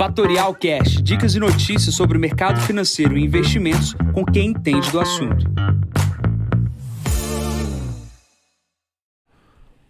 Fatorial Cash, dicas e notícias sobre o mercado financeiro e investimentos com quem entende do assunto.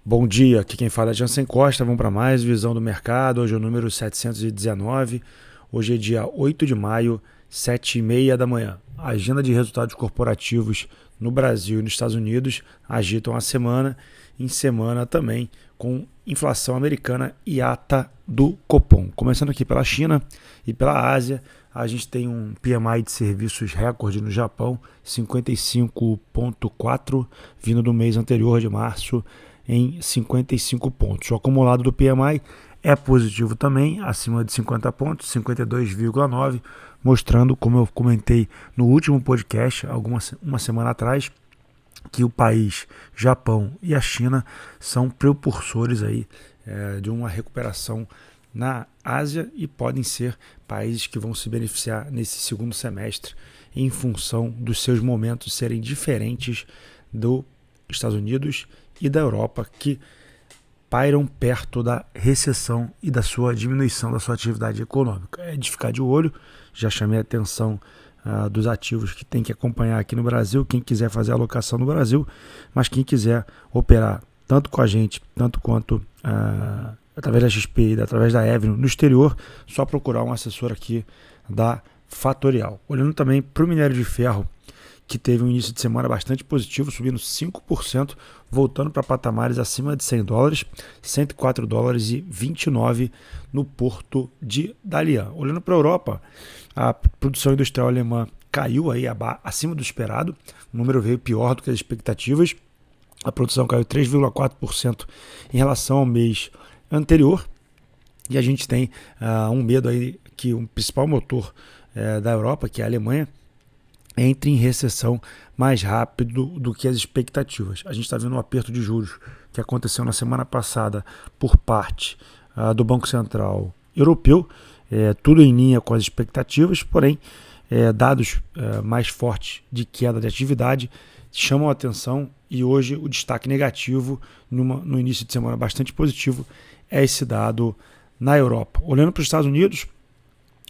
Bom dia, aqui quem fala é Jansen Costa. Vamos para mais visão do mercado. Hoje é o número 719. Hoje é dia 8 de maio, 7 e meia da manhã. A agenda de resultados corporativos no Brasil e nos Estados Unidos agitam a semana, em semana também com inflação americana e ata do Copom. Começando aqui pela China e pela Ásia, a gente tem um PMI de serviços recorde no Japão, 55.4, vindo do mês anterior de março em 55 pontos. O acumulado do PMI é positivo também, acima de 50 pontos, 52,9, mostrando, como eu comentei no último podcast, alguma uma semana atrás, que o país, Japão e a China são precursores aí é, de uma recuperação na Ásia e podem ser países que vão se beneficiar nesse segundo semestre em função dos seus momentos serem diferentes dos Estados Unidos e da Europa que pairam perto da recessão e da sua diminuição da sua atividade econômica. É de ficar de olho, já chamei a atenção uh, dos ativos que tem que acompanhar aqui no Brasil, quem quiser fazer alocação no Brasil, mas quem quiser operar tanto com a gente, tanto quanto uh, através da XP e através da Evno no exterior, só procurar um assessor aqui da Fatorial. Olhando também para o minério de ferro, que teve um início de semana bastante positivo, subindo 5%, voltando para patamares acima de 100 dólares, 104 dólares e 29 no porto de Dalian. Olhando para a Europa, a produção industrial alemã caiu aí acima do esperado, o número veio pior do que as expectativas. A produção caiu 3,4% em relação ao mês anterior. E a gente tem uh, um medo aí que o principal motor uh, da Europa, que é a Alemanha, entre em recessão mais rápido do que as expectativas. A gente está vendo um aperto de juros que aconteceu na semana passada por parte uh, do Banco Central Europeu, é, tudo em linha com as expectativas, porém, é, dados é, mais fortes de queda de atividade chamam a atenção e hoje o destaque negativo, numa, no início de semana bastante positivo, é esse dado na Europa. Olhando para os Estados Unidos,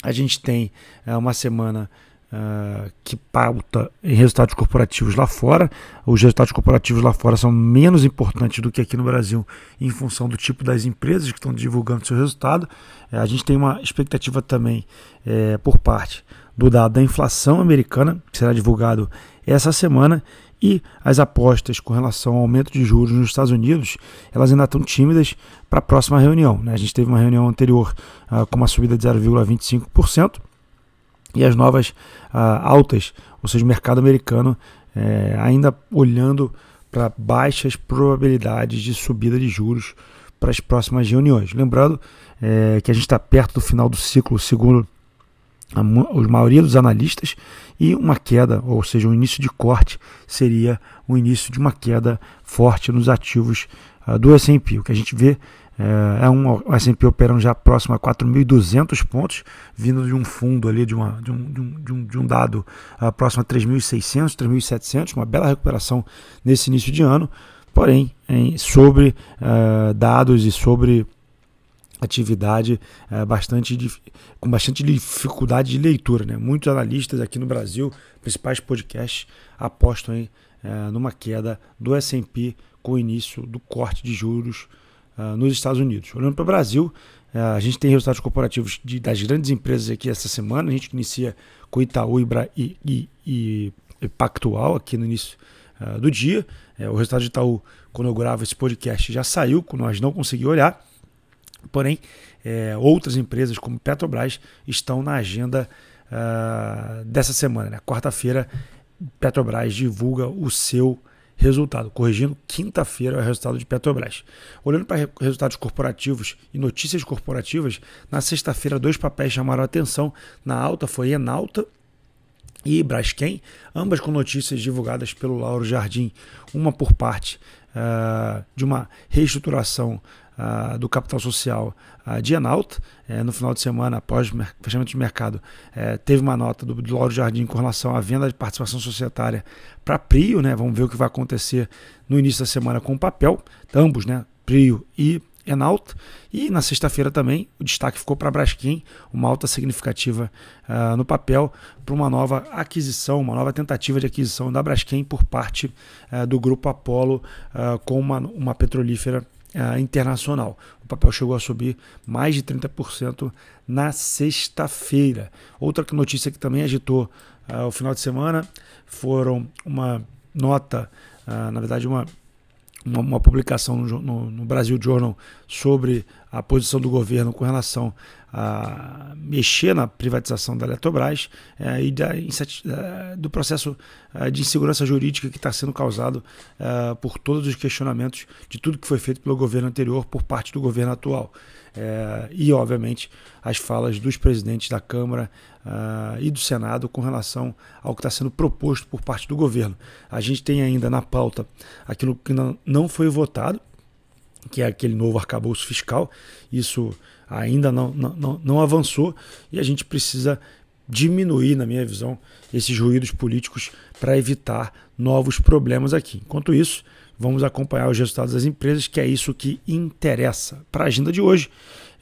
a gente tem é, uma semana uh, que pauta em resultados corporativos lá fora. Os resultados corporativos lá fora são menos importantes do que aqui no Brasil, em função do tipo das empresas que estão divulgando seu resultado. Uh, a gente tem uma expectativa também uh, por parte do dado da inflação americana, que será divulgado essa semana, e as apostas com relação ao aumento de juros nos Estados Unidos, elas ainda estão tímidas para a próxima reunião. Né? A gente teve uma reunião anterior uh, com uma subida de 0,25%, e as novas ah, altas, ou seja, o mercado americano é, ainda olhando para baixas probabilidades de subida de juros para as próximas reuniões. Lembrando é, que a gente está perto do final do ciclo, segundo a, a maioria dos analistas, e uma queda, ou seja, um início de corte, seria o início de uma queda forte nos ativos uh, do S&P. O que a gente vê é, é um S&P operando já próximo a 4.200 pontos, vindo de um fundo ali, de, uma, de, um, de, um, de um dado uh, próximo a 3.600, 3.700, uma bela recuperação nesse início de ano, porém, em, sobre uh, dados e sobre atividade uh, bastante com bastante dificuldade de leitura. Né? Muitos analistas aqui no Brasil, principais podcasts, apostam aí, uh, numa queda do S&P com o início do corte de juros uh, nos Estados Unidos. Olhando para o Brasil, uh, a gente tem resultados corporativos de, das grandes empresas aqui essa semana. A gente inicia com Itaú e, e, e, e Pactual aqui no início uh, do dia. É, o resultado de Itaú, quando eu gravo esse podcast, já saiu, nós não conseguimos olhar. Porém, é, outras empresas como Petrobras estão na agenda uh, dessa semana. Né? Quarta-feira, Petrobras divulga o seu resultado. Corrigindo, quinta-feira é o resultado de Petrobras. Olhando para resultados corporativos e notícias corporativas, na sexta-feira dois papéis chamaram atenção. Na alta foi Enalta e Braskem, ambas com notícias divulgadas pelo Lauro Jardim, uma por parte uh, de uma reestruturação do capital social uh, de Enalta. Uh, no final de semana, após o fechamento de mercado, uh, teve uma nota do, do Lauro Jardim com relação à venda de participação societária para Prio. Né? Vamos ver o que vai acontecer no início da semana com o papel. Ambos, né? Prio e Enalta. E na sexta-feira também o destaque ficou para a Braskem, uma alta significativa uh, no papel para uma nova aquisição, uma nova tentativa de aquisição da Braskem por parte uh, do grupo Apollo uh, com uma, uma petrolífera internacional. O papel chegou a subir mais de 30% na sexta-feira. Outra notícia que também agitou o final de semana foram uma nota, na verdade, uma uma, uma publicação no, no, no, Brasil Journal sobre a posição do governo com relação a mexer na privatização da Eletrobras é, e da, do processo é, de insegurança jurídica que está sendo causado é, por todos os questionamentos de tudo que foi feito pelo governo anterior por parte do governo atual. É, e, obviamente, as falas dos presidentes da Câmara uh, e do Senado com relação ao que está sendo proposto por parte do governo. A gente tem ainda na pauta aquilo que não, não foi votado, que é aquele novo arcabouço fiscal. Isso ainda não, não, não avançou e a gente precisa diminuir, na minha visão, esses ruídos políticos para evitar novos problemas aqui. Enquanto isso, vamos acompanhar os resultados das empresas, que é isso que interessa. Para a agenda de hoje,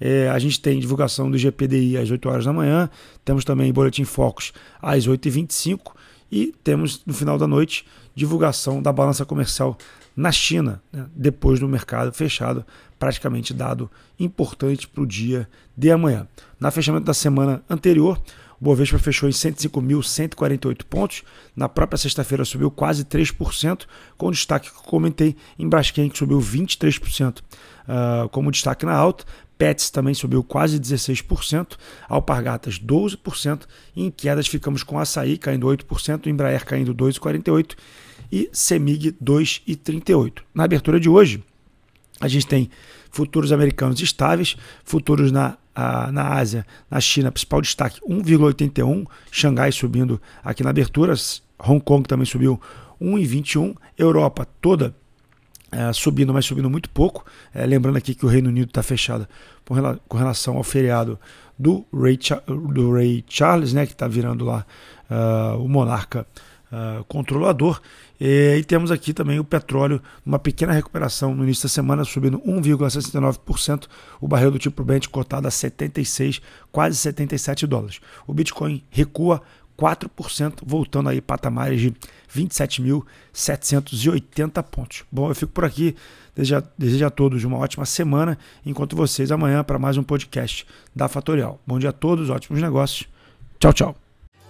é, a gente tem divulgação do GPDI às 8 horas da manhã, temos também Boletim Focus às 8h25 e temos no final da noite divulgação da balança comercial na China, né, depois do mercado fechado, praticamente dado importante para o dia de amanhã. Na fechamento da semana anterior, o Bovespa fechou em 105.148 pontos. Na própria sexta-feira subiu quase 3%, com destaque que comentei em Braskem, que subiu 23%. Uh, ah, como destaque na alta, Pets também subiu quase 16%, Alpargatas 12%, e em quedas ficamos com Açaí caindo 8%, Embraer caindo 2,48% e Semig 2,38%. Na abertura de hoje, a gente tem futuros americanos estáveis, futuros na a, na Ásia, na China, principal destaque 1,81, Xangai subindo aqui na abertura, Hong Kong também subiu 1,21, Europa toda é, subindo, mas subindo muito pouco. É, lembrando aqui que o Reino Unido está fechado com relação ao feriado do Ray, do Ray Charles, né, que está virando lá uh, o monarca uh, controlador. E, e, temos aqui também o petróleo, uma pequena recuperação no início da semana, subindo 1,69%, o barril do tipo Brent cotado a 76, quase 77 dólares. O Bitcoin recua 4%, voltando aí patamares de 27.780 pontos. Bom, eu fico por aqui. Desejo, desejo a todos uma ótima semana. Encontro vocês amanhã para mais um podcast da Fatorial. Bom dia a todos, ótimos negócios. Tchau, tchau.